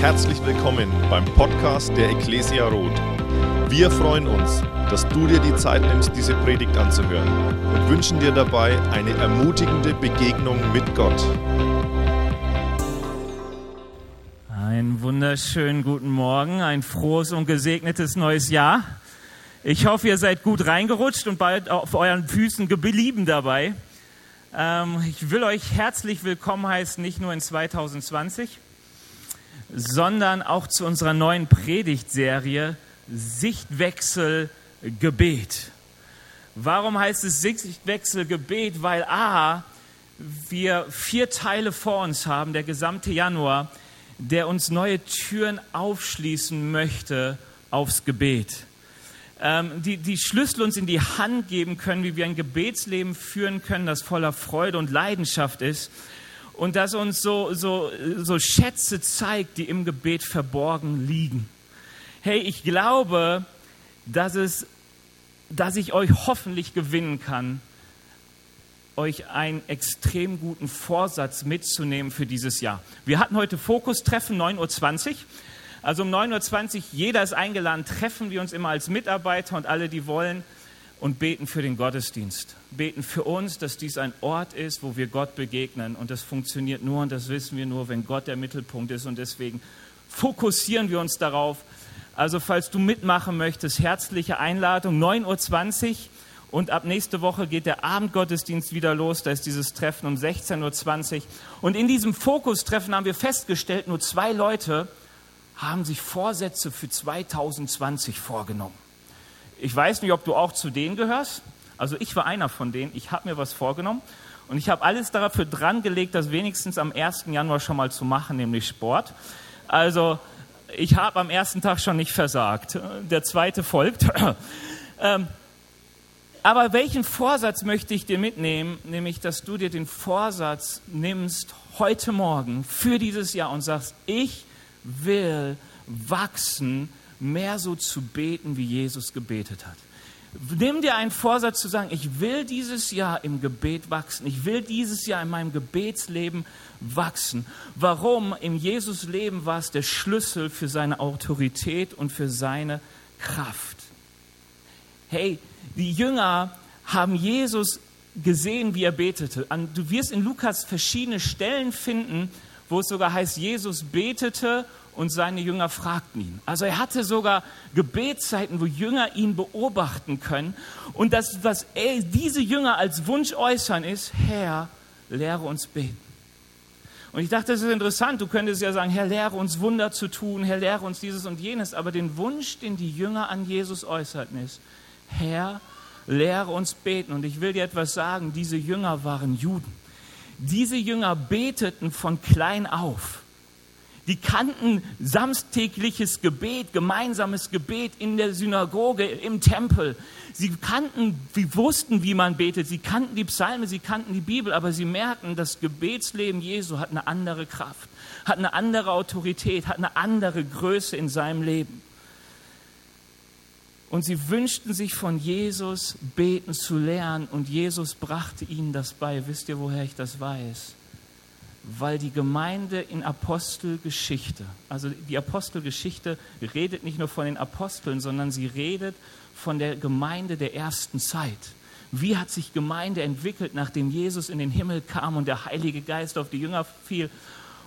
Herzlich willkommen beim Podcast der Ecclesia Roth. Wir freuen uns, dass du dir die Zeit nimmst, diese Predigt anzuhören und wünschen dir dabei eine ermutigende Begegnung mit Gott. Einen wunderschönen guten Morgen, ein frohes und gesegnetes neues Jahr. Ich hoffe, ihr seid gut reingerutscht und bald auf euren Füßen geblieben dabei. Ähm, ich will euch herzlich willkommen heißen, nicht nur in 2020, sondern auch zu unserer neuen Predigtserie Sichtwechsel Gebet. Warum heißt es Sichtwechsel Gebet? Weil A, wir vier Teile vor uns haben, der gesamte Januar, der uns neue Türen aufschließen möchte aufs Gebet. Ähm, die, die Schlüssel uns in die Hand geben können, wie wir ein Gebetsleben führen können, das voller Freude und Leidenschaft ist und das uns so, so, so Schätze zeigt, die im Gebet verborgen liegen. Hey, ich glaube, dass, es, dass ich euch hoffentlich gewinnen kann, euch einen extrem guten Vorsatz mitzunehmen für dieses Jahr. Wir hatten heute Fokustreffen 9.20 Uhr. Also um 9.20 Uhr, jeder ist eingeladen, treffen wir uns immer als Mitarbeiter und alle, die wollen, und beten für den Gottesdienst. Beten für uns, dass dies ein Ort ist, wo wir Gott begegnen. Und das funktioniert nur und das wissen wir nur, wenn Gott der Mittelpunkt ist. Und deswegen fokussieren wir uns darauf. Also falls du mitmachen möchtest, herzliche Einladung, 9.20 Uhr. Und ab nächste Woche geht der Abendgottesdienst wieder los. Da ist dieses Treffen um 16.20 Uhr. Und in diesem Fokustreffen haben wir festgestellt, nur zwei Leute haben sich Vorsätze für 2020 vorgenommen. Ich weiß nicht, ob du auch zu denen gehörst. Also ich war einer von denen. Ich habe mir was vorgenommen und ich habe alles dafür dran gelegt, das wenigstens am 1. Januar schon mal zu machen, nämlich Sport. Also ich habe am ersten Tag schon nicht versagt. Der zweite folgt. Ähm, aber welchen Vorsatz möchte ich dir mitnehmen? Nämlich, dass du dir den Vorsatz nimmst heute Morgen für dieses Jahr und sagst, ich will wachsen mehr so zu beten, wie Jesus gebetet hat. Nimm dir einen Vorsatz zu sagen, ich will dieses Jahr im Gebet wachsen. Ich will dieses Jahr in meinem Gebetsleben wachsen. Warum? Im Jesus-Leben war es der Schlüssel für seine Autorität und für seine Kraft. Hey, die Jünger haben Jesus gesehen, wie er betete. Du wirst in Lukas verschiedene Stellen finden, wo es sogar heißt, Jesus betete und seine Jünger fragten ihn. Also er hatte sogar Gebetszeiten, wo Jünger ihn beobachten können. Und das, was er, diese Jünger als Wunsch äußern, ist, Herr, lehre uns beten. Und ich dachte, das ist interessant. Du könntest ja sagen, Herr, lehre uns Wunder zu tun, Herr, lehre uns dieses und jenes. Aber den Wunsch, den die Jünger an Jesus äußerten, ist, Herr, lehre uns beten. Und ich will dir etwas sagen, diese Jünger waren Juden. Diese Jünger beteten von klein auf. Die kannten samstägliches Gebet, gemeinsames Gebet in der Synagoge, im Tempel. Sie kannten, sie wussten, wie man betet. Sie kannten die Psalme, sie kannten die Bibel, aber sie merken, das Gebetsleben Jesu hat eine andere Kraft, hat eine andere Autorität, hat eine andere Größe in seinem Leben. Und sie wünschten sich von Jesus beten zu lernen und Jesus brachte ihnen das bei. Wisst ihr, woher ich das weiß? Weil die Gemeinde in Apostelgeschichte, also die Apostelgeschichte redet nicht nur von den Aposteln, sondern sie redet von der Gemeinde der ersten Zeit. Wie hat sich Gemeinde entwickelt, nachdem Jesus in den Himmel kam und der Heilige Geist auf die Jünger fiel?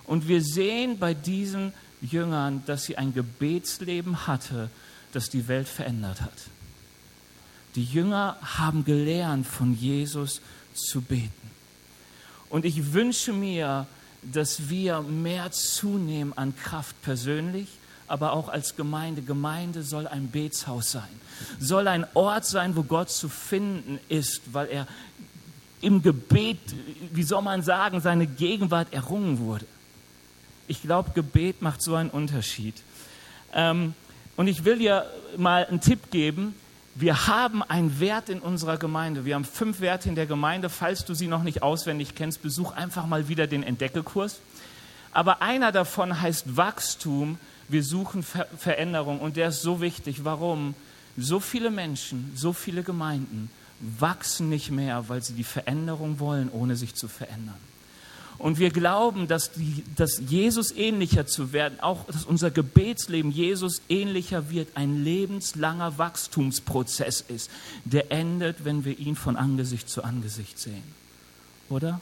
Und wir sehen bei diesen Jüngern, dass sie ein Gebetsleben hatte, das die Welt verändert hat. Die Jünger haben gelernt, von Jesus zu beten. Und ich wünsche mir, dass wir mehr zunehmen an Kraft persönlich, aber auch als Gemeinde. Gemeinde soll ein Betshaus sein, soll ein Ort sein, wo Gott zu finden ist, weil er im Gebet, wie soll man sagen, seine Gegenwart errungen wurde. Ich glaube, Gebet macht so einen Unterschied. Ähm, und ich will dir mal einen Tipp geben, wir haben einen Wert in unserer Gemeinde. Wir haben fünf Werte in der Gemeinde. Falls du sie noch nicht auswendig kennst, besuch einfach mal wieder den Entdeckekurs. Aber einer davon heißt Wachstum. Wir suchen Ver Veränderung und der ist so wichtig. Warum? So viele Menschen, so viele Gemeinden wachsen nicht mehr, weil sie die Veränderung wollen, ohne sich zu verändern. Und wir glauben, dass, die, dass Jesus ähnlicher zu werden, auch dass unser Gebetsleben Jesus ähnlicher wird, ein lebenslanger Wachstumsprozess ist, der endet, wenn wir ihn von Angesicht zu Angesicht sehen. Oder?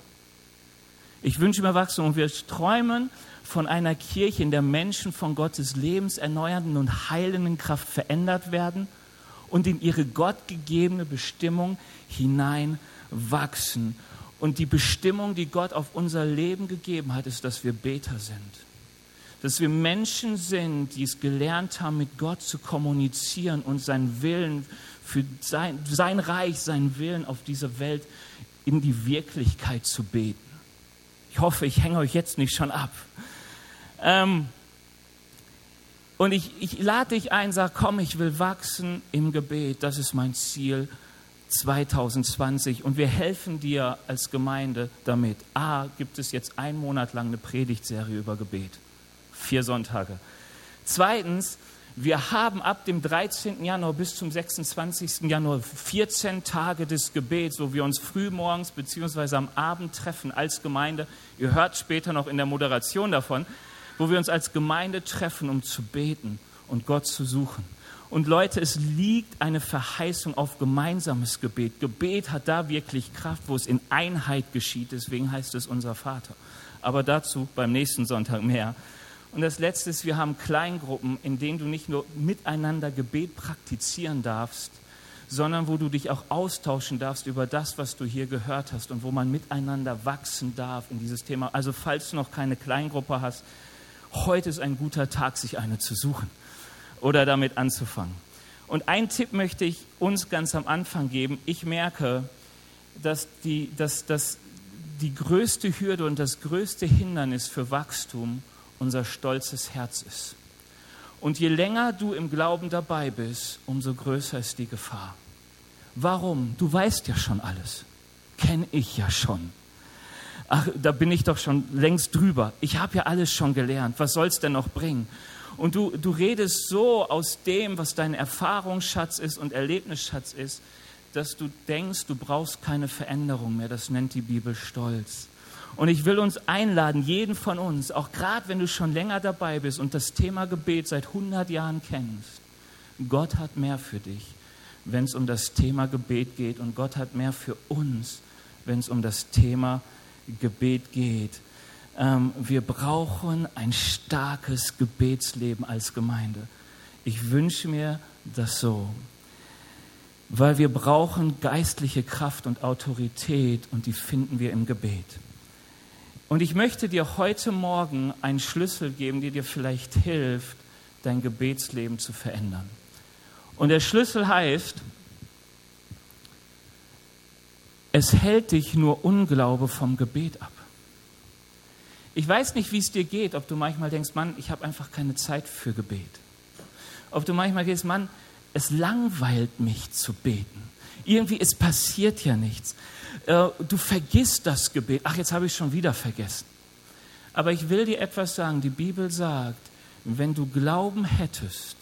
Ich wünsche mir Wachstum und wir träumen von einer Kirche, in der Menschen von Gottes lebenserneuernden und heilenden Kraft verändert werden und in ihre gottgegebene Bestimmung hineinwachsen. Und die Bestimmung, die Gott auf unser Leben gegeben hat, ist, dass wir Beter sind. Dass wir Menschen sind, die es gelernt haben, mit Gott zu kommunizieren und seinen Willen für sein, sein Reich, seinen Willen auf dieser Welt in die Wirklichkeit zu beten. Ich hoffe, ich hänge euch jetzt nicht schon ab. Ähm, und ich, ich lade dich ein, sag, komm, ich will wachsen im Gebet. Das ist mein Ziel 2020 und wir helfen dir als Gemeinde damit. A, gibt es jetzt einen Monat lang eine Predigtserie über Gebet. Vier Sonntage. Zweitens, wir haben ab dem 13. Januar bis zum 26. Januar 14 Tage des Gebets, wo wir uns frühmorgens bzw. am Abend treffen als Gemeinde. Ihr hört später noch in der Moderation davon, wo wir uns als Gemeinde treffen, um zu beten und Gott zu suchen. Und Leute, es liegt eine Verheißung auf gemeinsames Gebet. Gebet hat da wirklich Kraft, wo es in Einheit geschieht. Deswegen heißt es unser Vater. Aber dazu beim nächsten Sonntag mehr. Und das Letzte ist, wir haben Kleingruppen, in denen du nicht nur miteinander Gebet praktizieren darfst, sondern wo du dich auch austauschen darfst über das, was du hier gehört hast und wo man miteinander wachsen darf in dieses Thema. Also falls du noch keine Kleingruppe hast, heute ist ein guter Tag, sich eine zu suchen oder damit anzufangen. Und einen Tipp möchte ich uns ganz am Anfang geben. Ich merke, dass die, dass, dass die größte Hürde und das größte Hindernis für Wachstum unser stolzes Herz ist. Und je länger du im Glauben dabei bist, umso größer ist die Gefahr. Warum? Du weißt ja schon alles. Kenne ich ja schon. Ach, da bin ich doch schon längst drüber. Ich habe ja alles schon gelernt. Was soll es denn noch bringen? Und du, du redest so aus dem, was dein Erfahrungsschatz ist und Erlebnisschatz ist, dass du denkst, du brauchst keine Veränderung mehr. Das nennt die Bibel Stolz. Und ich will uns einladen, jeden von uns, auch gerade wenn du schon länger dabei bist und das Thema Gebet seit 100 Jahren kennst, Gott hat mehr für dich, wenn es um das Thema Gebet geht. Und Gott hat mehr für uns, wenn es um das Thema Gebet geht. Ähm, wir brauchen ein starkes Gebetsleben als Gemeinde. Ich wünsche mir das so, weil wir brauchen geistliche Kraft und Autorität und die finden wir im Gebet. Und ich möchte dir heute Morgen einen Schlüssel geben, der dir vielleicht hilft, dein Gebetsleben zu verändern. Und der Schlüssel heißt, es hält dich nur Unglaube vom Gebet ab. Ich weiß nicht, wie es dir geht, ob du manchmal denkst, Mann, ich habe einfach keine Zeit für Gebet. Ob du manchmal gehst, Mann, es langweilt mich zu beten. Irgendwie, es passiert ja nichts. Äh, du vergisst das Gebet. Ach, jetzt habe ich schon wieder vergessen. Aber ich will dir etwas sagen. Die Bibel sagt, wenn du Glauben hättest,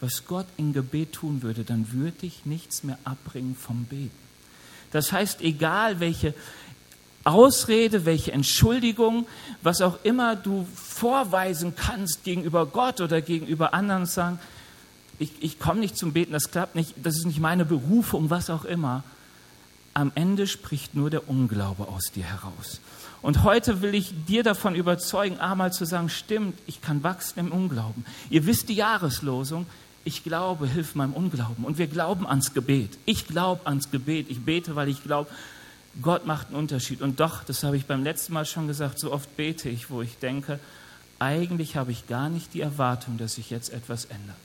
was Gott in Gebet tun würde, dann würde dich nichts mehr abbringen vom Beten. Das heißt, egal welche Ausrede, welche Entschuldigung, was auch immer du vorweisen kannst gegenüber Gott oder gegenüber anderen, sagen, ich, ich komme nicht zum Beten, das klappt nicht, das ist nicht meine Berufung, was auch immer. Am Ende spricht nur der Unglaube aus dir heraus. Und heute will ich dir davon überzeugen, einmal zu sagen, stimmt, ich kann wachsen im Unglauben. Ihr wisst die Jahreslosung, ich glaube, hilf meinem Unglauben. Und wir glauben ans Gebet. Ich glaube ans Gebet. Ich bete, weil ich glaube, Gott macht einen Unterschied. Und doch, das habe ich beim letzten Mal schon gesagt, so oft bete ich, wo ich denke, eigentlich habe ich gar nicht die Erwartung, dass sich jetzt etwas ändert.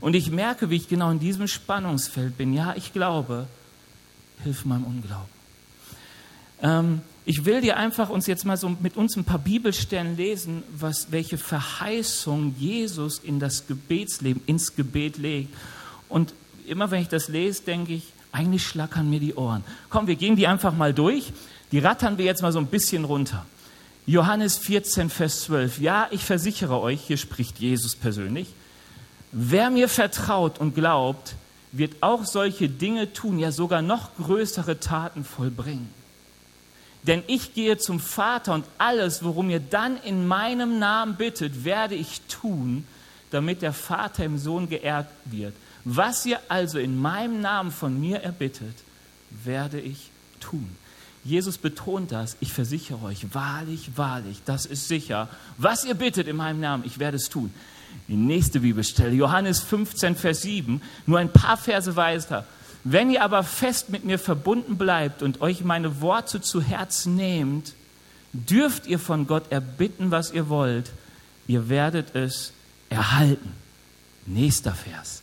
Und ich merke, wie ich genau in diesem Spannungsfeld bin. Ja, ich glaube, hilf meinem Unglauben. Ähm, ich will dir einfach uns jetzt mal so mit uns ein paar Bibelstellen lesen, was, welche Verheißung Jesus in das Gebetsleben, ins Gebet legt. Und immer wenn ich das lese, denke ich, eigentlich schlackern mir die Ohren. Komm, wir gehen die einfach mal durch. Die rattern wir jetzt mal so ein bisschen runter. Johannes 14, Vers 12. Ja, ich versichere euch, hier spricht Jesus persönlich, wer mir vertraut und glaubt, wird auch solche Dinge tun, ja sogar noch größere Taten vollbringen. Denn ich gehe zum Vater und alles, worum ihr dann in meinem Namen bittet, werde ich tun, damit der Vater im Sohn geehrt wird. Was ihr also in meinem Namen von mir erbittet, werde ich tun. Jesus betont das, ich versichere euch, wahrlich, wahrlich, das ist sicher. Was ihr bittet in meinem Namen, ich werde es tun. Die nächste Bibelstelle, Johannes 15, Vers 7, nur ein paar Verse weiter. Wenn ihr aber fest mit mir verbunden bleibt und euch meine Worte zu Herzen nehmt, dürft ihr von Gott erbitten, was ihr wollt. Ihr werdet es erhalten. Nächster Vers.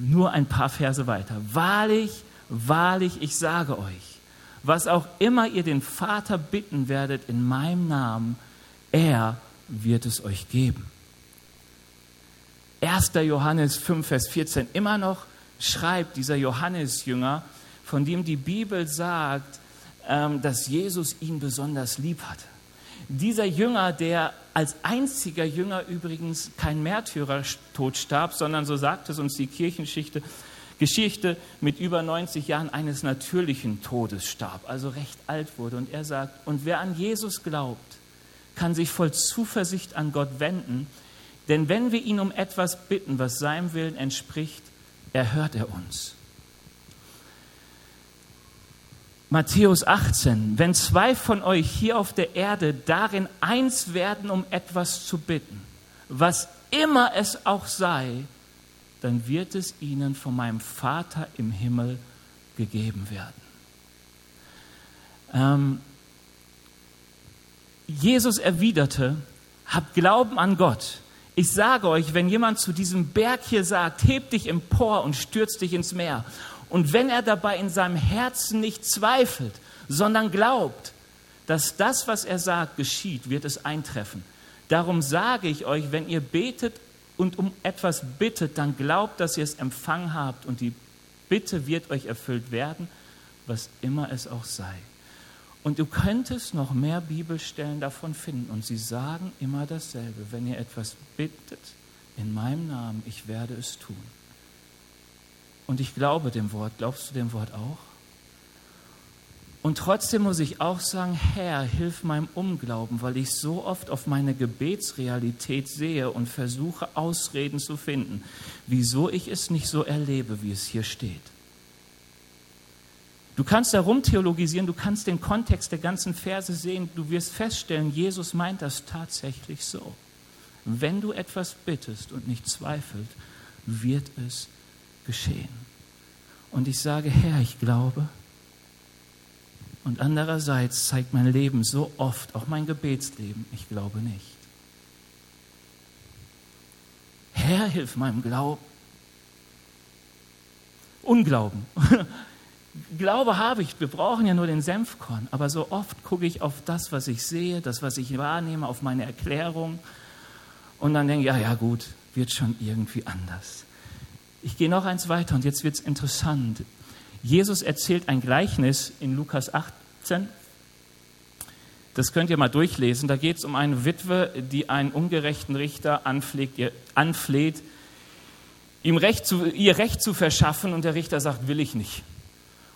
Nur ein paar Verse weiter. Wahrlich, wahrlich, ich sage euch, was auch immer ihr den Vater bitten werdet in meinem Namen, er wird es euch geben. 1. Johannes 5, Vers 14, immer noch schreibt dieser Johannesjünger, von dem die Bibel sagt, ähm, dass Jesus ihn besonders lieb hatte. Dieser Jünger, der als einziger Jünger übrigens kein Märtyrertod starb, sondern so sagt es uns die Kirchenschichte, Geschichte mit über 90 Jahren eines natürlichen Todes starb, also recht alt wurde. Und er sagt, und wer an Jesus glaubt, kann sich voll Zuversicht an Gott wenden, denn wenn wir ihn um etwas bitten, was seinem Willen entspricht, erhört er uns. Matthäus 18, wenn zwei von euch hier auf der Erde darin eins werden, um etwas zu bitten, was immer es auch sei, dann wird es ihnen von meinem Vater im Himmel gegeben werden. Ähm, Jesus erwiderte, habt Glauben an Gott. Ich sage euch, wenn jemand zu diesem Berg hier sagt, heb dich empor und stürz dich ins Meer, und wenn er dabei in seinem Herzen nicht zweifelt, sondern glaubt, dass das, was er sagt, geschieht, wird es eintreffen. Darum sage ich euch, wenn ihr betet und um etwas bittet, dann glaubt, dass ihr es empfangen habt und die Bitte wird euch erfüllt werden, was immer es auch sei. Und du könntest noch mehr Bibelstellen davon finden. Und sie sagen immer dasselbe. Wenn ihr etwas bittet in meinem Namen, ich werde es tun. Und ich glaube dem Wort. Glaubst du dem Wort auch? Und trotzdem muss ich auch sagen, Herr, hilf meinem Unglauben, weil ich so oft auf meine Gebetsrealität sehe und versuche Ausreden zu finden, wieso ich es nicht so erlebe, wie es hier steht. Du kannst darum theologisieren, du kannst den Kontext der ganzen Verse sehen, du wirst feststellen, Jesus meint das tatsächlich so. Wenn du etwas bittest und nicht zweifelt, wird es geschehen. Und ich sage, Herr, ich glaube. Und andererseits zeigt mein Leben so oft, auch mein Gebetsleben, ich glaube nicht. Herr, hilf meinem Glauben. Unglauben. Glaube habe ich, wir brauchen ja nur den Senfkorn, aber so oft gucke ich auf das, was ich sehe, das, was ich wahrnehme, auf meine Erklärung und dann denke ich, ja, ja gut, wird schon irgendwie anders. Ich gehe noch eins weiter und jetzt wird es interessant. Jesus erzählt ein Gleichnis in Lukas 18. Das könnt ihr mal durchlesen. Da geht es um eine Witwe, die einen ungerechten Richter anfleht, ihr, anfleht ihm Recht zu, ihr Recht zu verschaffen und der Richter sagt, will ich nicht.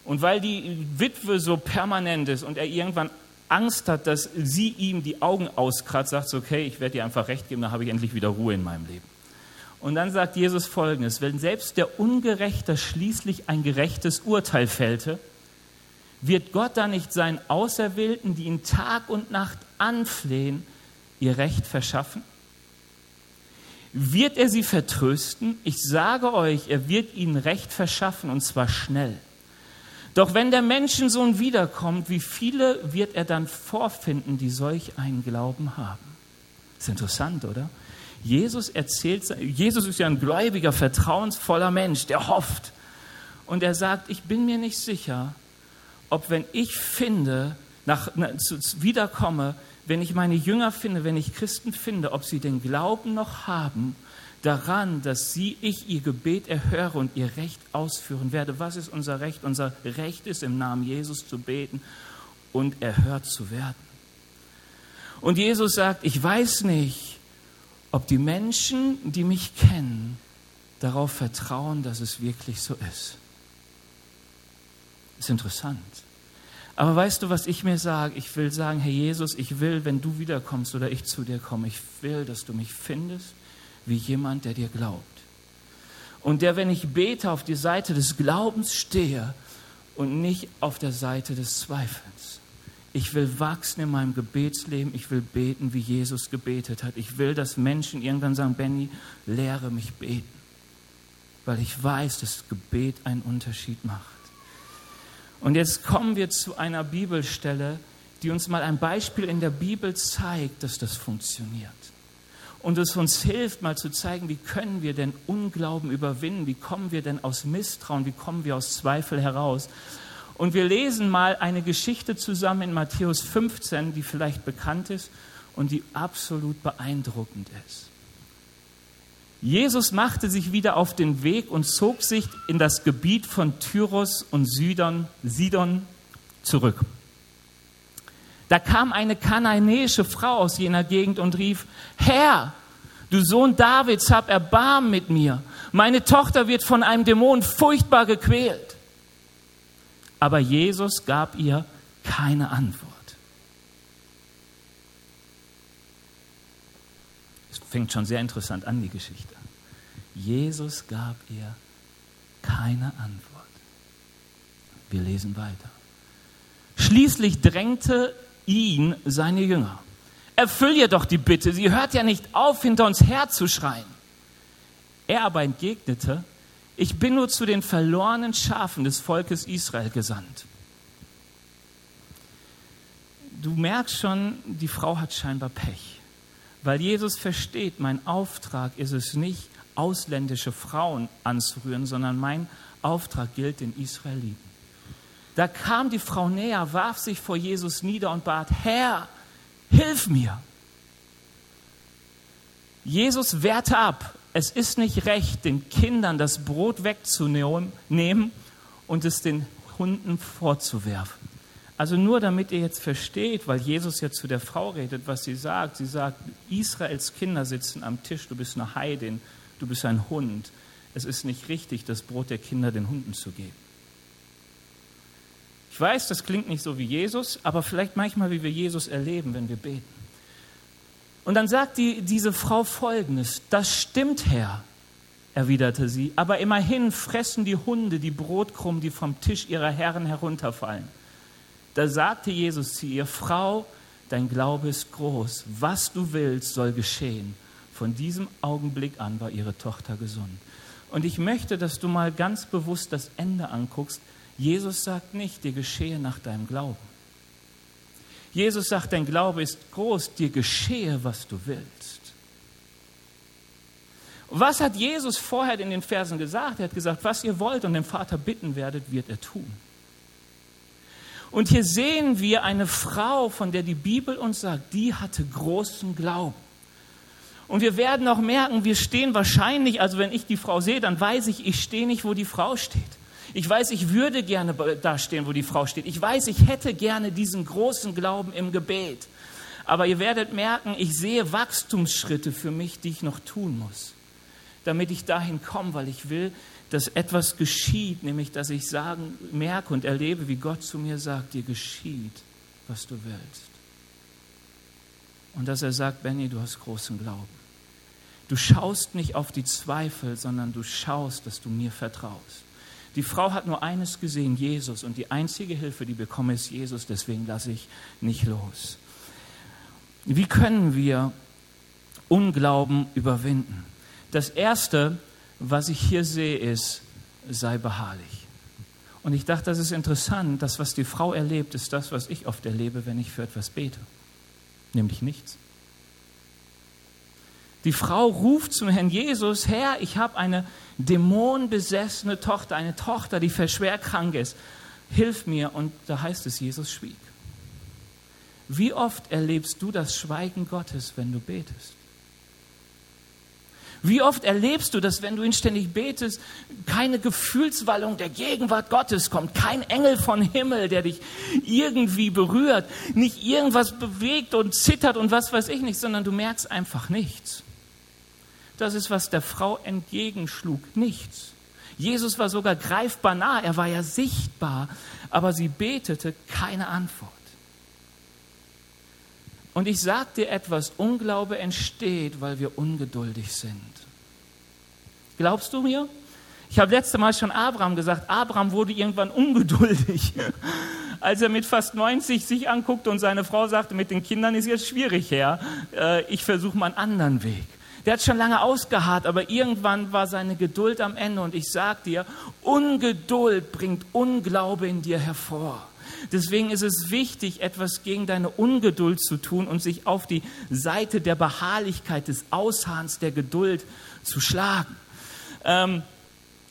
Und weil die Witwe so permanent ist und er irgendwann Angst hat, dass sie ihm die Augen auskratzt, sagt so, okay, ich werde dir einfach recht geben, dann habe ich endlich wieder Ruhe in meinem Leben. Und dann sagt Jesus folgendes, wenn selbst der Ungerechte schließlich ein gerechtes Urteil fällte, wird Gott dann nicht seinen Auserwählten, die ihn Tag und Nacht anflehen, ihr Recht verschaffen? Wird er sie vertrösten? Ich sage euch, er wird ihnen Recht verschaffen und zwar schnell. Doch wenn der Menschensohn wiederkommt, wie viele wird er dann vorfinden, die solch einen Glauben haben? Ist interessant, oder? Jesus erzählt, Jesus ist ja ein gläubiger, vertrauensvoller Mensch, der hofft. Und er sagt, ich bin mir nicht sicher, ob wenn ich finde, nach, na, zu, wiederkomme, wenn ich meine Jünger finde, wenn ich Christen finde, ob sie den Glauben noch haben daran, dass sie, ich ihr Gebet erhöre und ihr Recht ausführen werde. Was ist unser Recht? Unser Recht ist, im Namen Jesus zu beten und erhört zu werden. Und Jesus sagt, ich weiß nicht, ob die Menschen, die mich kennen, darauf vertrauen, dass es wirklich so ist. Ist interessant. Aber weißt du, was ich mir sage? Ich will sagen, Herr Jesus, ich will, wenn du wiederkommst oder ich zu dir komme, ich will, dass du mich findest wie jemand, der dir glaubt. Und der, wenn ich bete, auf die Seite des Glaubens stehe und nicht auf der Seite des Zweifels. Ich will wachsen in meinem Gebetsleben. Ich will beten, wie Jesus gebetet hat. Ich will, dass Menschen irgendwann sagen, Benny, lehre mich beten. Weil ich weiß, dass Gebet einen Unterschied macht. Und jetzt kommen wir zu einer Bibelstelle, die uns mal ein Beispiel in der Bibel zeigt, dass das funktioniert. Und es uns hilft, mal zu zeigen, wie können wir denn Unglauben überwinden? Wie kommen wir denn aus Misstrauen? Wie kommen wir aus Zweifel heraus? Und wir lesen mal eine Geschichte zusammen in Matthäus 15, die vielleicht bekannt ist und die absolut beeindruckend ist. Jesus machte sich wieder auf den Weg und zog sich in das Gebiet von Tyros und Sidon, Sidon zurück. Da kam eine kananäische Frau aus jener Gegend und rief, Herr, du Sohn Davids, hab Erbarm mit mir. Meine Tochter wird von einem Dämon furchtbar gequält. Aber Jesus gab ihr keine Antwort. fängt schon sehr interessant an, die Geschichte. Jesus gab ihr keine Antwort. Wir lesen weiter. Schließlich drängte ihn seine Jünger. Erfüll ihr doch die Bitte, sie hört ja nicht auf, hinter uns herzuschreien. Er aber entgegnete, ich bin nur zu den verlorenen Schafen des Volkes Israel gesandt. Du merkst schon, die Frau hat scheinbar Pech. Weil Jesus versteht, mein Auftrag ist es nicht, ausländische Frauen anzurühren, sondern mein Auftrag gilt den Israeliten. Da kam die Frau näher, warf sich vor Jesus nieder und bat, Herr, hilf mir. Jesus wehrte ab. Es ist nicht recht, den Kindern das Brot wegzunehmen und es den Hunden vorzuwerfen. Also nur damit ihr jetzt versteht, weil Jesus jetzt zu der Frau redet, was sie sagt. Sie sagt, Israels Kinder sitzen am Tisch, du bist eine Heidin, du bist ein Hund. Es ist nicht richtig, das Brot der Kinder den Hunden zu geben. Ich weiß, das klingt nicht so wie Jesus, aber vielleicht manchmal, wie wir Jesus erleben, wenn wir beten. Und dann sagt die, diese Frau folgendes: Das stimmt, Herr, erwiderte sie, aber immerhin fressen die Hunde die Brotkrumen, die vom Tisch ihrer Herren herunterfallen. Da sagte Jesus zu ihr, Frau, dein Glaube ist groß, was du willst, soll geschehen. Von diesem Augenblick an war ihre Tochter gesund. Und ich möchte, dass du mal ganz bewusst das Ende anguckst. Jesus sagt nicht, dir geschehe nach deinem Glauben. Jesus sagt, dein Glaube ist groß, dir geschehe, was du willst. Was hat Jesus vorher in den Versen gesagt? Er hat gesagt, was ihr wollt und den Vater bitten werdet, wird er tun. Und hier sehen wir eine Frau, von der die Bibel uns sagt, die hatte großen Glauben. Und wir werden auch merken, wir stehen wahrscheinlich, also wenn ich die Frau sehe, dann weiß ich, ich stehe nicht, wo die Frau steht. Ich weiß, ich würde gerne da stehen, wo die Frau steht. Ich weiß, ich hätte gerne diesen großen Glauben im Gebet. Aber ihr werdet merken, ich sehe Wachstumsschritte für mich, die ich noch tun muss, damit ich dahin komme, weil ich will, dass etwas geschieht, nämlich dass ich sagen, merke und erlebe, wie Gott zu mir sagt, dir geschieht, was du willst. Und dass er sagt, Benny, du hast großen Glauben. Du schaust nicht auf die Zweifel, sondern du schaust, dass du mir vertraust. Die Frau hat nur eines gesehen, Jesus. Und die einzige Hilfe, die bekomme, ist Jesus. Deswegen lasse ich nicht los. Wie können wir Unglauben überwinden? Das Erste, was ich hier sehe, ist, sei beharrlich. Und ich dachte, das ist interessant, das, was die Frau erlebt, ist das, was ich oft erlebe, wenn ich für etwas bete. Nämlich nichts. Die Frau ruft zum Herrn Jesus, Herr, ich habe eine dämonenbesessene Tochter, eine Tochter, die schwer krank ist. Hilf mir. Und da heißt es, Jesus schwieg. Wie oft erlebst du das Schweigen Gottes, wenn du betest? Wie oft erlebst du, dass wenn du ihn ständig betest, keine Gefühlswallung der Gegenwart Gottes kommt, kein Engel von Himmel, der dich irgendwie berührt, nicht irgendwas bewegt und zittert und was weiß ich nicht, sondern du merkst einfach nichts. Das ist, was der Frau entgegenschlug, nichts. Jesus war sogar greifbar nah, er war ja sichtbar, aber sie betete keine Antwort. Und ich sage dir etwas, Unglaube entsteht, weil wir ungeduldig sind. Glaubst du mir? Ich habe letzte Mal schon Abraham gesagt, Abraham wurde irgendwann ungeduldig, als er mit fast 90 sich anguckte und seine Frau sagte, mit den Kindern ist jetzt schwierig, Herr, äh, ich versuche mal einen anderen Weg. Der hat schon lange ausgeharrt, aber irgendwann war seine Geduld am Ende. Und ich sage dir, Ungeduld bringt Unglaube in dir hervor. Deswegen ist es wichtig, etwas gegen deine Ungeduld zu tun und sich auf die Seite der Beharrlichkeit, des Ausharrens, der Geduld zu schlagen. Ähm,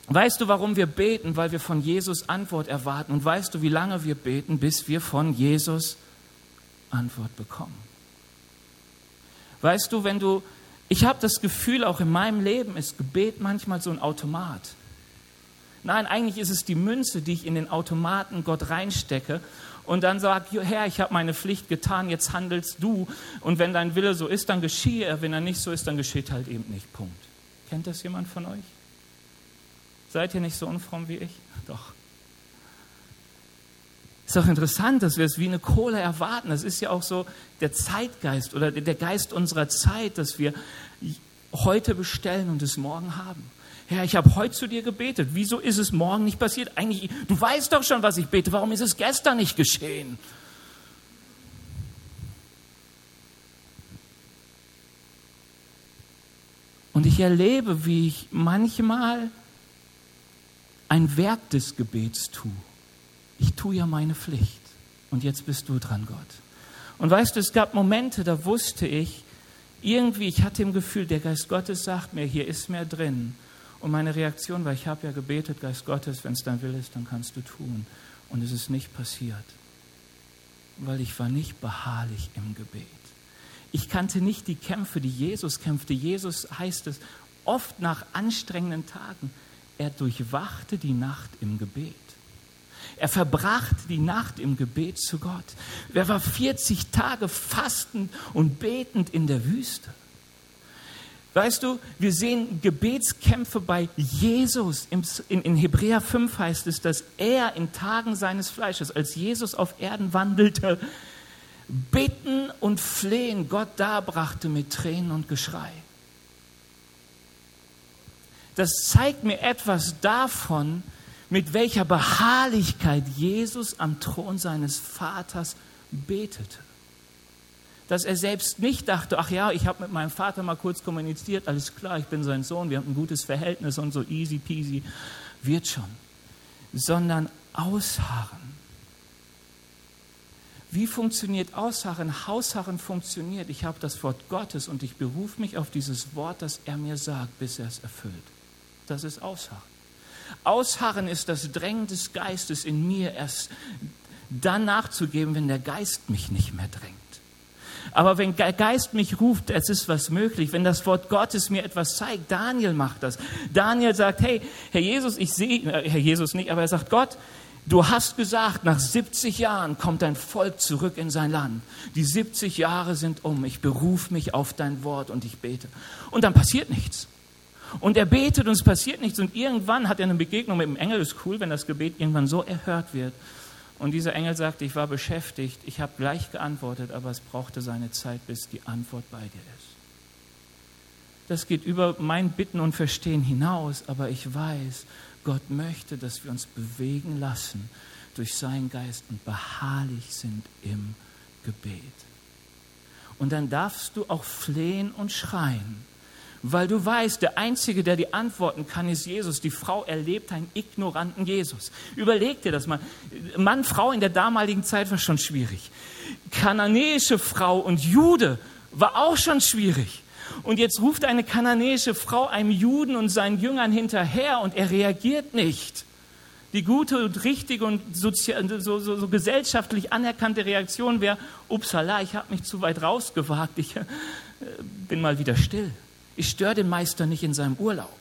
weißt du, warum wir beten? Weil wir von Jesus Antwort erwarten. Und weißt du, wie lange wir beten, bis wir von Jesus Antwort bekommen? Weißt du, wenn du, ich habe das Gefühl, auch in meinem Leben ist Gebet manchmal so ein Automat. Nein, eigentlich ist es die Münze, die ich in den Automaten Gott reinstecke und dann sage, Herr, ich habe meine Pflicht getan, jetzt handelst du. Und wenn dein Wille so ist, dann geschehe er. Wenn er nicht so ist, dann geschieht halt eben nicht. Punkt. Kennt das jemand von euch? Seid ihr nicht so unfromm wie ich? Doch. Ist doch interessant, dass wir es wie eine Kohle erwarten. Das ist ja auch so der Zeitgeist oder der Geist unserer Zeit, dass wir heute bestellen und es morgen haben. Herr, ich habe heute zu dir gebetet. Wieso ist es morgen nicht passiert? Eigentlich, du weißt doch schon, was ich bete. Warum ist es gestern nicht geschehen? Und ich erlebe, wie ich manchmal ein Werk des Gebets tue. Ich tue ja meine Pflicht. Und jetzt bist du dran, Gott. Und weißt du, es gab Momente, da wusste ich, irgendwie, ich hatte im Gefühl, der Geist Gottes sagt mir, hier ist mehr drin. Und meine Reaktion war, ich habe ja gebetet, Geist Gottes, wenn es dein Will ist, dann kannst du tun. Und es ist nicht passiert, weil ich war nicht beharrlich im Gebet. Ich kannte nicht die Kämpfe, die Jesus kämpfte. Jesus heißt es oft nach anstrengenden Tagen. Er durchwachte die Nacht im Gebet. Er verbrachte die Nacht im Gebet zu Gott. Er war 40 Tage fastend und betend in der Wüste. Weißt du, wir sehen Gebetskämpfe bei Jesus. In, Hebräer 5 heißt es, dass er in Tagen seines Fleisches, als Jesus auf Erden wandelte, bitten und flehen Gott darbrachte mit Tränen und Geschrei. Das zeigt mir etwas davon, mit welcher Beharrlichkeit Jesus am Thron seines Vaters betete dass er selbst nicht dachte, ach ja, ich habe mit meinem Vater mal kurz kommuniziert, alles klar, ich bin sein Sohn, wir haben ein gutes Verhältnis und so easy peasy, wird schon, sondern ausharren. Wie funktioniert Ausharren? Hausharren funktioniert. Ich habe das Wort Gottes und ich berufe mich auf dieses Wort, das er mir sagt, bis er es erfüllt. Das ist Ausharren. Ausharren ist das Drängen des Geistes in mir, erst dann nachzugeben, wenn der Geist mich nicht mehr drängt. Aber wenn der Geist mich ruft, es ist was möglich. Wenn das Wort Gottes mir etwas zeigt, Daniel macht das. Daniel sagt, hey, Herr Jesus, ich sehe, äh, Herr Jesus nicht, aber er sagt, Gott, du hast gesagt, nach 70 Jahren kommt dein Volk zurück in sein Land. Die 70 Jahre sind um. Ich berufe mich auf dein Wort und ich bete. Und dann passiert nichts. Und er betet und es passiert nichts. Und irgendwann hat er eine Begegnung mit dem Engel. Ist cool, wenn das Gebet irgendwann so erhört wird. Und dieser Engel sagte, ich war beschäftigt, ich habe gleich geantwortet, aber es brauchte seine Zeit, bis die Antwort bei dir ist. Das geht über mein Bitten und Verstehen hinaus, aber ich weiß, Gott möchte, dass wir uns bewegen lassen durch seinen Geist und beharrlich sind im Gebet. Und dann darfst du auch flehen und schreien weil du weißt, der Einzige, der die antworten kann, ist Jesus. Die Frau erlebt einen ignoranten Jesus. Überleg dir das mal. Mann, Frau in der damaligen Zeit war schon schwierig. Kananäische Frau und Jude war auch schon schwierig. Und jetzt ruft eine kananäische Frau einem Juden und seinen Jüngern hinterher und er reagiert nicht. Die gute und richtige und sozial, so, so, so gesellschaftlich anerkannte Reaktion wäre, upsala, ich habe mich zu weit rausgewagt, ich äh, bin mal wieder still. Ich störe den Meister nicht in seinem Urlaub.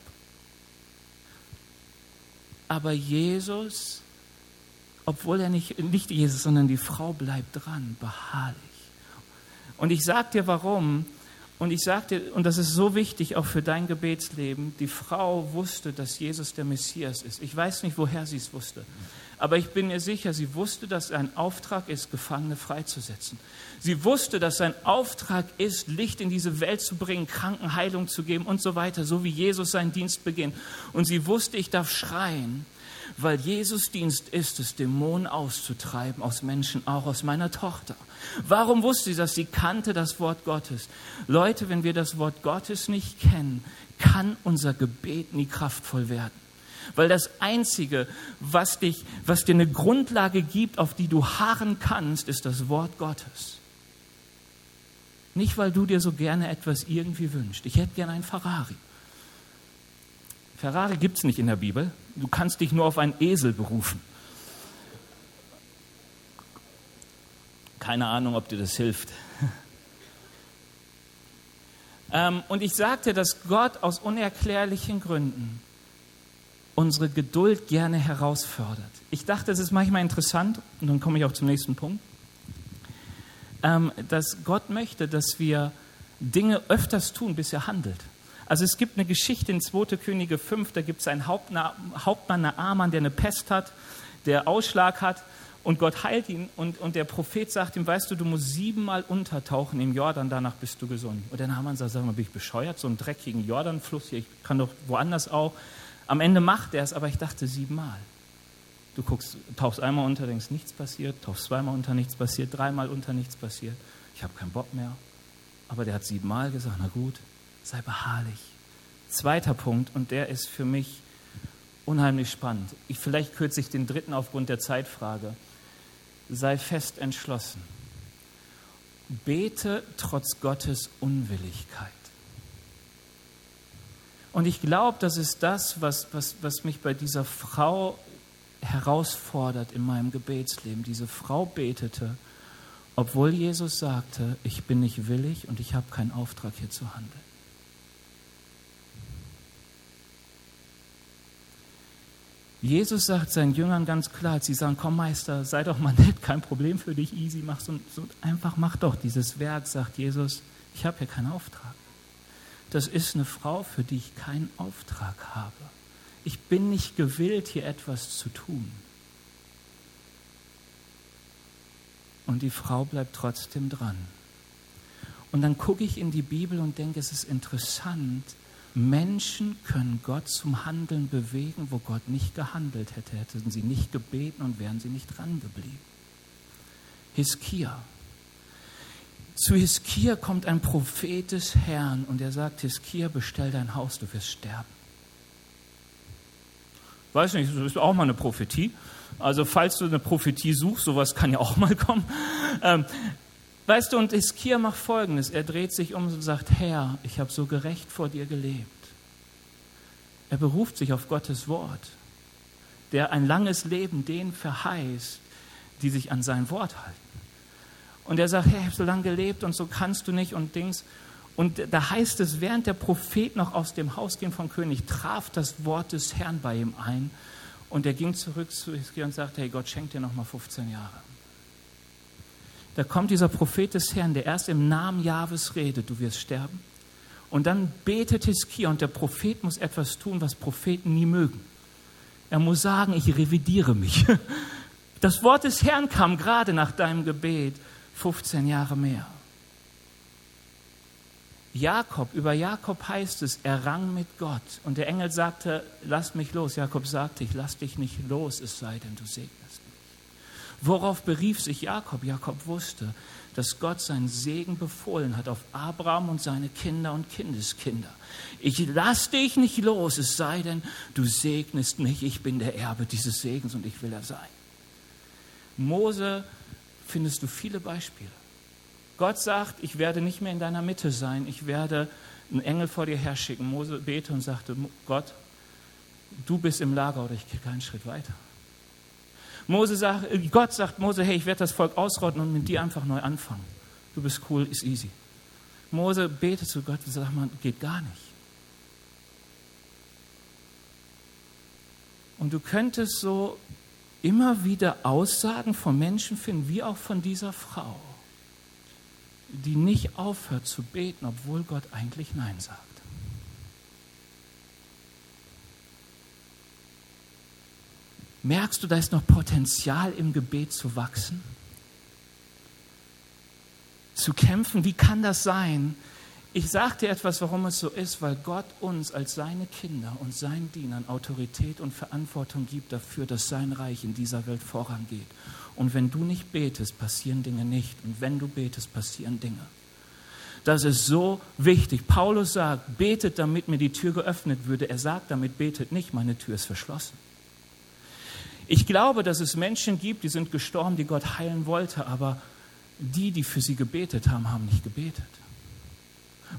Aber Jesus, obwohl er nicht, nicht Jesus, sondern die Frau bleibt dran, beharrlich. Und ich sage dir warum. Und ich sagte, und das ist so wichtig auch für dein Gebetsleben, die Frau wusste, dass Jesus der Messias ist. Ich weiß nicht, woher sie es wusste. Aber ich bin mir sicher, sie wusste, dass ein Auftrag ist, Gefangene freizusetzen. Sie wusste, dass sein Auftrag ist, Licht in diese Welt zu bringen, Kranken Heilung zu geben und so weiter, so wie Jesus seinen Dienst beginnt. Und sie wusste, ich darf schreien, weil Jesus Dienst ist es, Dämonen auszutreiben aus Menschen, auch aus meiner Tochter. Warum wusste sie das? Sie kannte das Wort Gottes. Leute, wenn wir das Wort Gottes nicht kennen, kann unser Gebet nie kraftvoll werden. Weil das Einzige, was, dich, was dir eine Grundlage gibt, auf die du harren kannst, ist das Wort Gottes. Nicht, weil du dir so gerne etwas irgendwie wünschst. Ich hätte gerne einen Ferrari. Ferrari gibt es nicht in der Bibel. Du kannst dich nur auf einen Esel berufen. Keine Ahnung, ob dir das hilft. ähm, und ich sagte, dass Gott aus unerklärlichen Gründen unsere Geduld gerne herausfordert. Ich dachte, es ist manchmal interessant, und dann komme ich auch zum nächsten Punkt, ähm, dass Gott möchte, dass wir Dinge öfters tun, bis er handelt. Also es gibt eine Geschichte in 2. Könige 5, da gibt es einen Hauptmann, Hauptmann Naaman, der eine Pest hat, der Ausschlag hat und Gott heilt ihn und, und der Prophet sagt ihm, weißt du, du musst siebenmal untertauchen im Jordan, danach bist du gesund. Und der Naaman sagt, sag mal, bin ich bescheuert, so einen dreckigen Jordanfluss hier, ich kann doch woanders auch. Am Ende macht er es, aber ich dachte siebenmal. Du guckst, tauchst einmal unter, denkst, nichts passiert, tauchst zweimal unter, nichts passiert, dreimal unter, nichts passiert. Ich habe keinen Bock mehr. Aber der hat siebenmal gesagt, na gut, sei beharrlich. Zweiter Punkt, und der ist für mich unheimlich spannend. Ich, vielleicht kürze ich den dritten aufgrund der Zeitfrage sei fest entschlossen. Bete trotz Gottes Unwilligkeit. Und ich glaube, das ist das, was, was, was mich bei dieser Frau herausfordert in meinem Gebetsleben. Diese Frau betete, obwohl Jesus sagte, ich bin nicht willig und ich habe keinen Auftrag hier zu handeln. Jesus sagt seinen Jüngern ganz klar, sie sagen, komm Meister, sei doch mal nett, kein Problem für dich, easy, mach so, so einfach mach doch dieses Werk, sagt Jesus, ich habe hier keinen Auftrag. Das ist eine Frau, für die ich keinen Auftrag habe. Ich bin nicht gewillt, hier etwas zu tun. Und die Frau bleibt trotzdem dran. Und dann gucke ich in die Bibel und denke, es ist interessant, Menschen können Gott zum Handeln bewegen, wo Gott nicht gehandelt hätte, hätten sie nicht gebeten und wären sie nicht dran geblieben. Hiskia. Zu Hiskia kommt ein Prophet des Herrn und er sagt, Hiskia, bestell dein Haus, du wirst sterben. Weiß nicht, das ist auch mal eine Prophetie. Also falls du eine Prophetie suchst, sowas kann ja auch mal kommen. Ähm, Weißt du, und Hiskia macht Folgendes. Er dreht sich um und sagt, Herr, ich habe so gerecht vor dir gelebt. Er beruft sich auf Gottes Wort, der ein langes Leben denen verheißt, die sich an sein Wort halten. Und er sagt, Herr, ich habe so lange gelebt und so kannst du nicht und Dings. Und da heißt es, während der Prophet noch aus dem Haus ging vom König, traf das Wort des Herrn bei ihm ein. Und er ging zurück zu Hiskia und sagte, hey, Gott schenkt dir noch mal 15 Jahre da kommt dieser Prophet des Herrn, der erst im Namen Jahwes redet, du wirst sterben. Und dann betet Hiskia und der Prophet muss etwas tun, was Propheten nie mögen. Er muss sagen, ich revidiere mich. Das Wort des Herrn kam gerade nach deinem Gebet 15 Jahre mehr. Jakob, über Jakob heißt es, er rang mit Gott. Und der Engel sagte, lass mich los. Jakob sagte, ich lass dich nicht los, es sei denn, du segnest. Worauf berief sich Jakob? Jakob wusste, dass Gott seinen Segen befohlen hat auf Abraham und seine Kinder und Kindeskinder. Ich lass dich nicht los, es sei denn, du segnest mich. Ich bin der Erbe dieses Segens und ich will er sein. Mose findest du viele Beispiele. Gott sagt, ich werde nicht mehr in deiner Mitte sein, ich werde einen Engel vor dir herschicken. Mose bete und sagte, Gott, du bist im Lager oder ich gehe keinen Schritt weiter. Mose sagt, Gott sagt Mose, hey, ich werde das Volk ausrotten und mit dir einfach neu anfangen. Du bist cool, ist easy. Mose betet zu Gott und sagt, man, geht gar nicht. Und du könntest so immer wieder Aussagen von Menschen finden, wie auch von dieser Frau. die nicht aufhört zu beten, obwohl Gott eigentlich Nein sagt. Merkst du, da ist noch Potenzial im Gebet zu wachsen? Zu kämpfen? Wie kann das sein? Ich sage dir etwas, warum es so ist, weil Gott uns als seine Kinder und seinen Dienern Autorität und Verantwortung gibt dafür, dass sein Reich in dieser Welt vorangeht. Und wenn du nicht betest, passieren Dinge nicht. Und wenn du betest, passieren Dinge. Das ist so wichtig. Paulus sagt, betet, damit mir die Tür geöffnet würde. Er sagt damit, betet nicht, meine Tür ist verschlossen. Ich glaube, dass es Menschen gibt, die sind gestorben, die Gott heilen wollte, aber die, die für sie gebetet haben, haben nicht gebetet.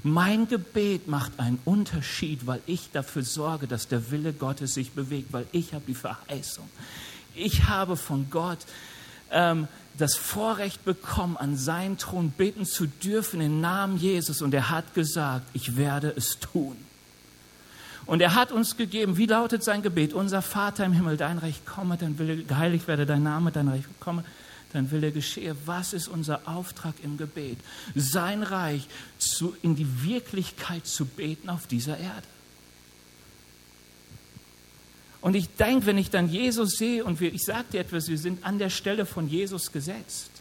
Mein Gebet macht einen Unterschied, weil ich dafür sorge, dass der Wille Gottes sich bewegt, weil ich habe die Verheißung. Ich habe von Gott ähm, das Vorrecht bekommen, an seinen Thron beten zu dürfen im Namen Jesus. Und er hat gesagt, ich werde es tun. Und er hat uns gegeben, wie lautet sein Gebet? Unser Vater im Himmel, dein Recht komme, dein Wille geheiligt werde, dein Name, dein Recht komme, dein Wille geschehe. Was ist unser Auftrag im Gebet? Sein Reich zu, in die Wirklichkeit zu beten auf dieser Erde. Und ich denke, wenn ich dann Jesus sehe und wir, ich sage dir etwas, wir sind an der Stelle von Jesus gesetzt.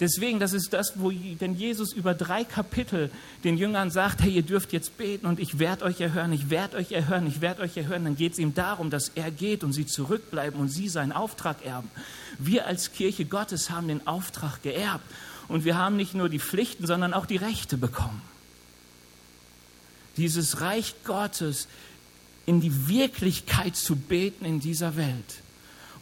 Deswegen, das ist das, wo denn Jesus über drei Kapitel den Jüngern sagt, hey, ihr dürft jetzt beten und ich werde euch erhören, ich werde euch erhören, ich werde euch erhören. Dann geht es ihm darum, dass er geht und sie zurückbleiben und sie seinen Auftrag erben. Wir als Kirche Gottes haben den Auftrag geerbt und wir haben nicht nur die Pflichten, sondern auch die Rechte bekommen. Dieses Reich Gottes in die Wirklichkeit zu beten in dieser Welt.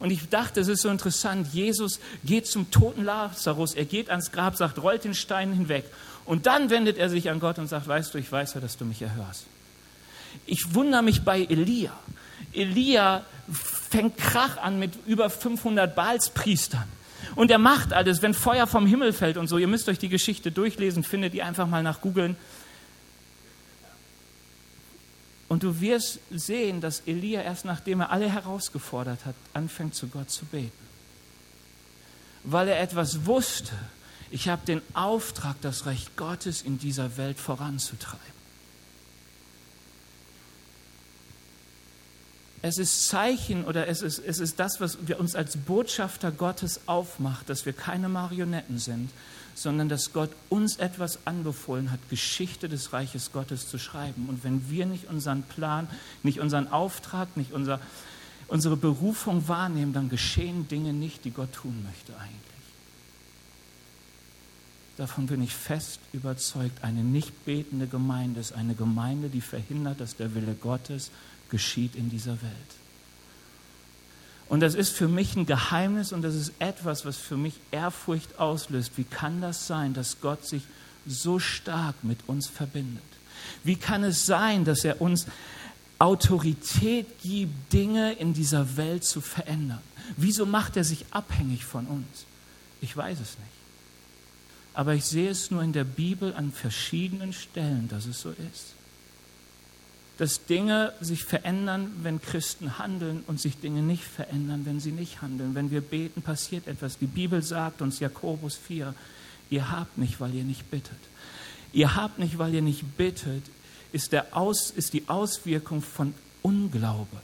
Und ich dachte, es ist so interessant. Jesus geht zum toten Lazarus, er geht ans Grab, sagt, rollt den Stein hinweg. Und dann wendet er sich an Gott und sagt, weißt du, ich weiß ja, dass du mich erhörst. Ich wundere mich bei Elia. Elia fängt Krach an mit über 500 Baalspriestern. Und er macht alles, wenn Feuer vom Himmel fällt und so. Ihr müsst euch die Geschichte durchlesen, findet ihr einfach mal nach googeln. Und du wirst sehen, dass Elia erst nachdem er alle herausgefordert hat, anfängt zu Gott zu beten. Weil er etwas wusste. Ich habe den Auftrag, das Recht Gottes in dieser Welt voranzutreiben. Es ist Zeichen oder es ist, es ist das, was wir uns als Botschafter Gottes aufmacht, dass wir keine Marionetten sind, sondern dass Gott uns etwas anbefohlen hat, Geschichte des Reiches Gottes zu schreiben. Und wenn wir nicht unseren Plan, nicht unseren Auftrag, nicht unser, unsere Berufung wahrnehmen, dann geschehen Dinge nicht, die Gott tun möchte eigentlich. Davon bin ich fest überzeugt. Eine nicht betende Gemeinde ist eine Gemeinde, die verhindert, dass der Wille Gottes geschieht in dieser Welt. Und das ist für mich ein Geheimnis und das ist etwas, was für mich Ehrfurcht auslöst. Wie kann das sein, dass Gott sich so stark mit uns verbindet? Wie kann es sein, dass er uns Autorität gibt, Dinge in dieser Welt zu verändern? Wieso macht er sich abhängig von uns? Ich weiß es nicht. Aber ich sehe es nur in der Bibel an verschiedenen Stellen, dass es so ist dass Dinge sich verändern, wenn Christen handeln und sich Dinge nicht verändern, wenn sie nicht handeln. Wenn wir beten, passiert etwas. Die Bibel sagt uns, Jakobus 4, ihr habt nicht, weil ihr nicht bittet. Ihr habt nicht, weil ihr nicht bittet, ist, der Aus, ist die Auswirkung von Unglaube.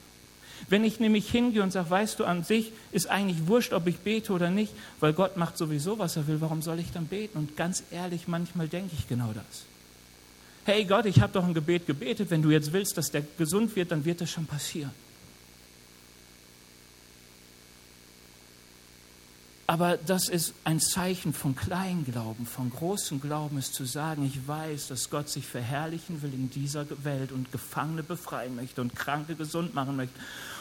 Wenn ich nämlich hingehe und sage, weißt du, an sich ist eigentlich wurscht, ob ich bete oder nicht, weil Gott macht sowieso, was er will, warum soll ich dann beten? Und ganz ehrlich, manchmal denke ich genau das hey Gott, ich habe doch ein Gebet gebetet, wenn du jetzt willst, dass der gesund wird, dann wird das schon passieren. Aber das ist ein Zeichen von Kleinglauben, von großem Glauben, ist zu sagen, ich weiß, dass Gott sich verherrlichen will in dieser Welt und Gefangene befreien möchte und Kranke gesund machen möchte.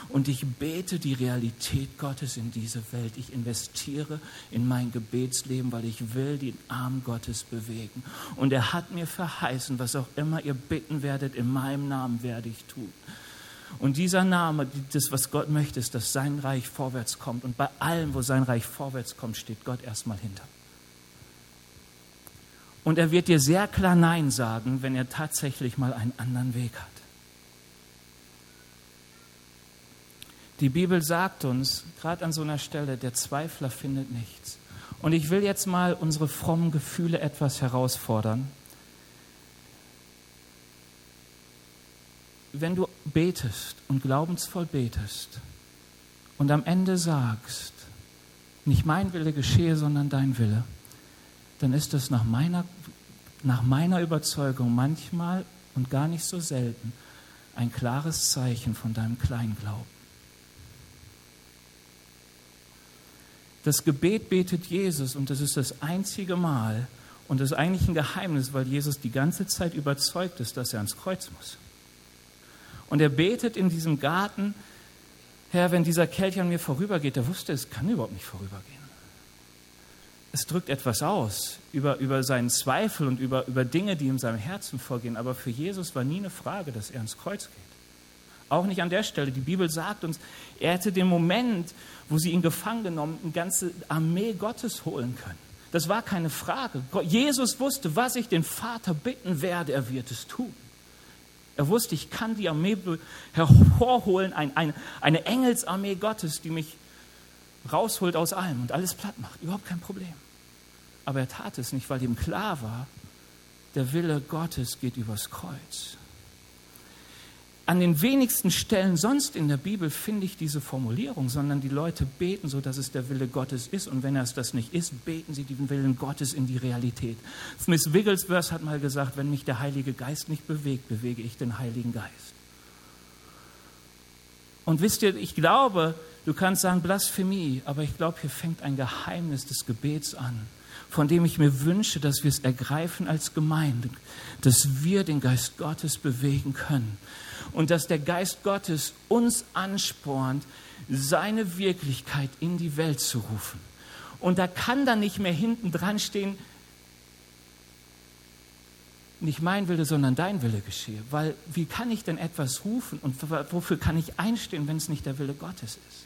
Und ich bete die Realität Gottes in diese Welt. Ich investiere in mein Gebetsleben, weil ich will den Arm Gottes bewegen. Und er hat mir verheißen, was auch immer ihr bitten werdet, in meinem Namen werde ich tun. Und dieser Name, das, was Gott möchte, ist, dass sein Reich vorwärts kommt. Und bei allem, wo sein Reich vorwärts kommt, steht Gott erstmal hinter. Und er wird dir sehr klar Nein sagen, wenn er tatsächlich mal einen anderen Weg hat. Die Bibel sagt uns, gerade an so einer Stelle, der Zweifler findet nichts. Und ich will jetzt mal unsere frommen Gefühle etwas herausfordern. Wenn du betest und glaubensvoll betest und am Ende sagst, nicht mein Wille geschehe, sondern dein Wille, dann ist das nach meiner, nach meiner Überzeugung manchmal und gar nicht so selten ein klares Zeichen von deinem Kleinglauben. Das Gebet betet Jesus und das ist das einzige Mal und das ist eigentlich ein Geheimnis, weil Jesus die ganze Zeit überzeugt ist, dass er ans Kreuz muss. Und er betet in diesem Garten, Herr, wenn dieser Kelch an mir vorübergeht, der wusste, es kann überhaupt nicht vorübergehen. Es drückt etwas aus über, über seinen Zweifel und über, über Dinge, die in seinem Herzen vorgehen. Aber für Jesus war nie eine Frage, dass er ans Kreuz geht. Auch nicht an der Stelle. Die Bibel sagt uns, er hätte den Moment, wo sie ihn gefangen genommen, eine ganze Armee Gottes holen können. Das war keine Frage. Jesus wusste, was ich den Vater bitten werde, er wird es tun. Er wusste, ich kann die Armee hervorholen, ein, ein, eine Engelsarmee Gottes, die mich rausholt aus allem und alles platt macht. Überhaupt kein Problem. Aber er tat es nicht, weil ihm klar war, der Wille Gottes geht übers Kreuz. An den wenigsten Stellen sonst in der Bibel finde ich diese Formulierung, sondern die Leute beten so, dass es der Wille Gottes ist. Und wenn es das nicht ist, beten sie den Willen Gottes in die Realität. Smith Wigglesworth hat mal gesagt, wenn mich der Heilige Geist nicht bewegt, bewege ich den Heiligen Geist. Und wisst ihr, ich glaube, du kannst sagen Blasphemie, aber ich glaube, hier fängt ein Geheimnis des Gebets an von dem ich mir wünsche, dass wir es ergreifen als Gemeinde, dass wir den Geist Gottes bewegen können und dass der Geist Gottes uns anspornt, seine Wirklichkeit in die Welt zu rufen. Und da kann dann nicht mehr hinten dran stehen, nicht mein Wille, sondern dein Wille geschehe. Weil wie kann ich denn etwas rufen und wofür kann ich einstehen, wenn es nicht der Wille Gottes ist?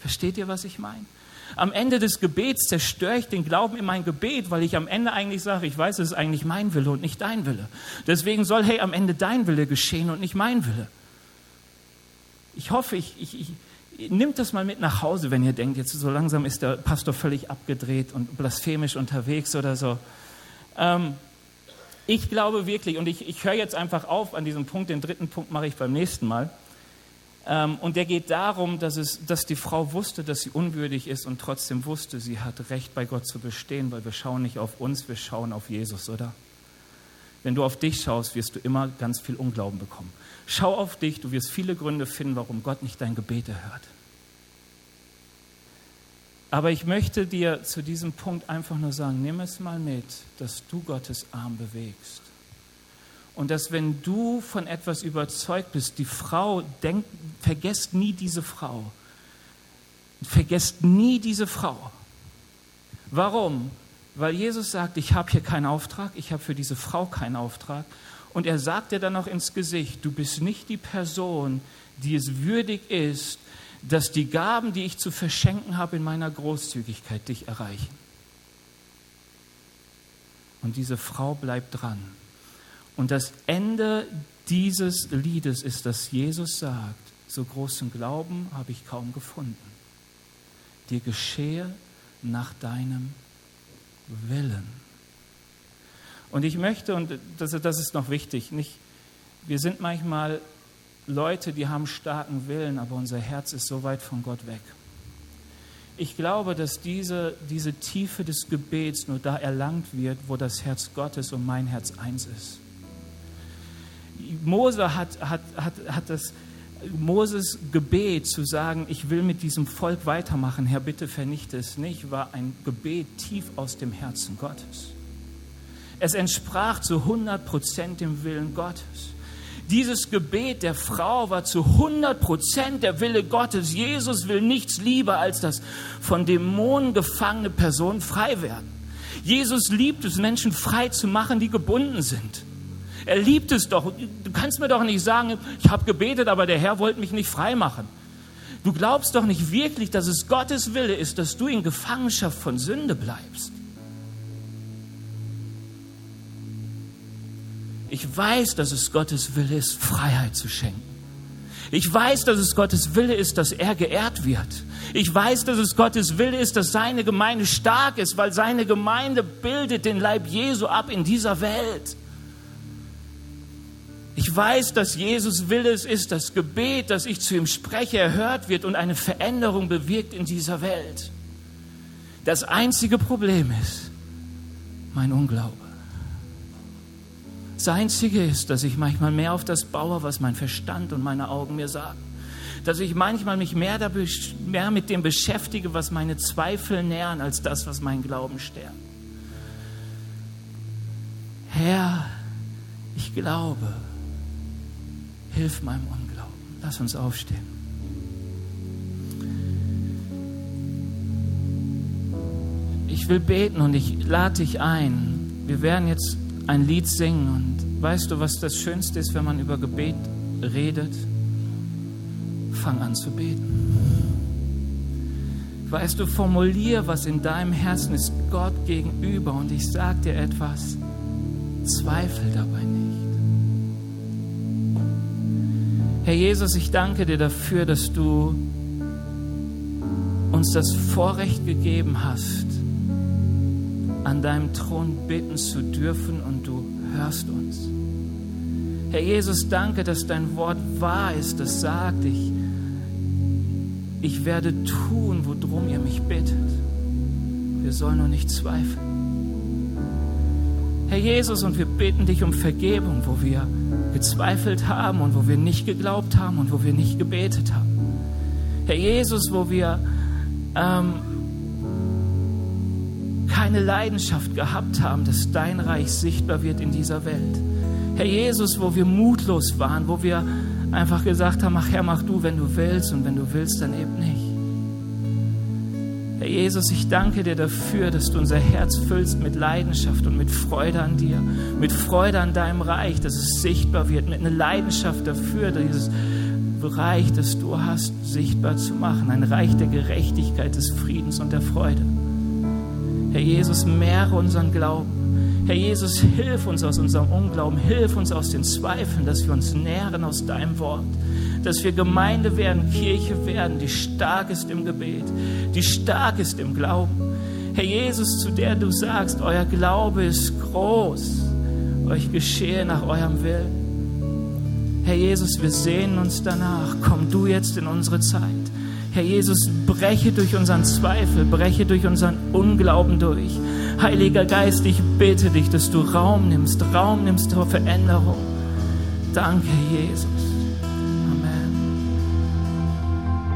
Versteht ihr, was ich meine? Am Ende des Gebets zerstöre ich den Glauben in mein Gebet, weil ich am Ende eigentlich sage, ich weiß, es ist eigentlich mein Wille und nicht dein Wille. Deswegen soll, hey, am Ende dein Wille geschehen und nicht mein Wille. Ich hoffe, ich, ich, ich nimmt das mal mit nach Hause, wenn ihr denkt, jetzt so langsam ist der Pastor völlig abgedreht und blasphemisch unterwegs oder so. Ähm, ich glaube wirklich, und ich, ich höre jetzt einfach auf an diesem Punkt, den dritten Punkt mache ich beim nächsten Mal. Ähm, und der geht darum, dass, es, dass die Frau wusste, dass sie unwürdig ist und trotzdem wusste, sie hat Recht, bei Gott zu bestehen, weil wir schauen nicht auf uns, wir schauen auf Jesus, oder? Wenn du auf dich schaust, wirst du immer ganz viel Unglauben bekommen. Schau auf dich, du wirst viele Gründe finden, warum Gott nicht dein Gebet erhört. Aber ich möchte dir zu diesem Punkt einfach nur sagen, nimm es mal mit, dass du Gottes Arm bewegst. Und dass wenn du von etwas überzeugt bist, die Frau, denk, vergesst nie diese Frau. Vergesst nie diese Frau. Warum? Weil Jesus sagt, ich habe hier keinen Auftrag, ich habe für diese Frau keinen Auftrag. Und er sagt dir dann noch ins Gesicht, du bist nicht die Person, die es würdig ist, dass die Gaben, die ich zu verschenken habe in meiner Großzügigkeit, dich erreichen. Und diese Frau bleibt dran. Und das Ende dieses Liedes ist, dass Jesus sagt, so großen Glauben habe ich kaum gefunden. Dir geschehe nach deinem Willen. Und ich möchte, und das, das ist noch wichtig, nicht, wir sind manchmal Leute, die haben starken Willen, aber unser Herz ist so weit von Gott weg. Ich glaube, dass diese, diese Tiefe des Gebets nur da erlangt wird, wo das Herz Gottes und mein Herz eins ist. Mose hat, hat, hat, hat das Moses Gebet zu sagen, ich will mit diesem Volk weitermachen, Herr, bitte vernichte es nicht, war ein Gebet tief aus dem Herzen Gottes. Es entsprach zu 100 Prozent dem Willen Gottes. Dieses Gebet der Frau war zu 100 Prozent der Wille Gottes. Jesus will nichts lieber, als dass von Dämonen gefangene Personen frei werden. Jesus liebt es, Menschen frei zu machen, die gebunden sind. Er liebt es doch. Du kannst mir doch nicht sagen, ich habe gebetet, aber der Herr wollte mich nicht frei machen. Du glaubst doch nicht wirklich, dass es Gottes Wille ist, dass du in Gefangenschaft von Sünde bleibst. Ich weiß, dass es Gottes Wille ist, Freiheit zu schenken. Ich weiß, dass es Gottes Wille ist, dass er geehrt wird. Ich weiß, dass es Gottes Wille ist, dass seine Gemeinde stark ist, weil seine Gemeinde bildet den Leib Jesu ab in dieser Welt. Ich weiß, dass Jesus Wille es ist, das Gebet, das ich zu ihm spreche, erhört wird und eine Veränderung bewirkt in dieser Welt. Das einzige Problem ist mein Unglaube. Das Einzige ist, dass ich manchmal mehr auf das baue, was mein Verstand und meine Augen mir sagen. Dass ich manchmal mich mehr, mehr mit dem beschäftige, was meine Zweifel nähern, als das, was meinen Glauben stärkt. Herr, ich glaube, hilf meinem Unglauben. Lass uns aufstehen. Ich will beten und ich lade dich ein. Wir werden jetzt ein Lied singen und weißt du, was das Schönste ist, wenn man über Gebet redet? Fang an zu beten. Weißt du, formulier, was in deinem Herzen ist, Gott gegenüber und ich sage dir etwas, zweifel dabei nicht. Herr Jesus, ich danke dir dafür, dass du uns das Vorrecht gegeben hast, an deinem Thron bitten zu dürfen und du hörst uns. Herr Jesus, danke, dass dein Wort wahr ist, das sagt ich, ich werde tun, worum ihr mich bittet. Wir sollen nur nicht zweifeln. Herr Jesus, und wir bitten dich um Vergebung, wo wir gezweifelt haben und wo wir nicht geglaubt haben und wo wir nicht gebetet haben. Herr Jesus, wo wir ähm, keine Leidenschaft gehabt haben, dass dein Reich sichtbar wird in dieser Welt. Herr Jesus, wo wir mutlos waren, wo wir einfach gesagt haben, ach Herr, mach du, wenn du willst und wenn du willst, dann eben nicht. Herr Jesus, ich danke dir dafür, dass du unser Herz füllst mit Leidenschaft und mit Freude an dir, mit Freude an deinem Reich, dass es sichtbar wird, mit einer Leidenschaft dafür, dieses Reich, das du hast, sichtbar zu machen. Ein Reich der Gerechtigkeit, des Friedens und der Freude. Herr Jesus, mehre unseren Glauben. Herr Jesus, hilf uns aus unserem Unglauben, hilf uns aus den Zweifeln, dass wir uns nähren aus deinem Wort dass wir Gemeinde werden, Kirche werden, die stark ist im Gebet, die stark ist im Glauben. Herr Jesus, zu der du sagst, euer Glaube ist groß, euch geschehe nach eurem Willen. Herr Jesus, wir sehnen uns danach. Komm du jetzt in unsere Zeit. Herr Jesus, breche durch unseren Zweifel, breche durch unseren Unglauben durch. Heiliger Geist, ich bitte dich, dass du Raum nimmst, Raum nimmst zur Veränderung. Danke, Jesus.